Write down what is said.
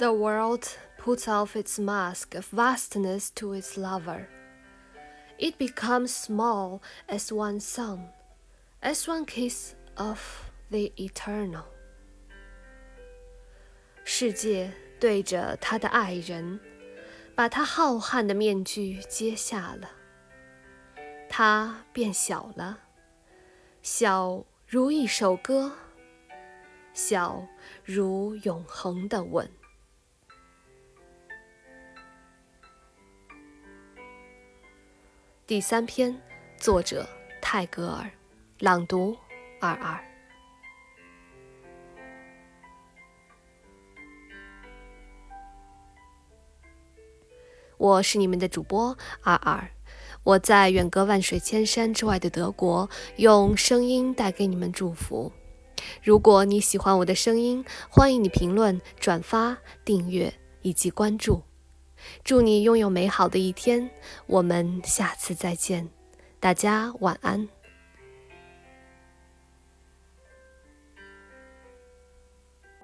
The world puts off its mask of vastness to its lover. It becomes small as one sun, as one kiss of the eternal. 世界对着他的爱人，把他浩瀚的面具揭下了，他变小了，小如一首歌，小如永恒的吻。 第三篇，作者泰戈尔，朗读二二。我是你们的主播二二，我在远隔万水千山之外的德国，用声音带给你们祝福。如果你喜欢我的声音，欢迎你评论、转发、订阅以及关注。祝你拥有美好的一天，我们下次再见，大家晚安。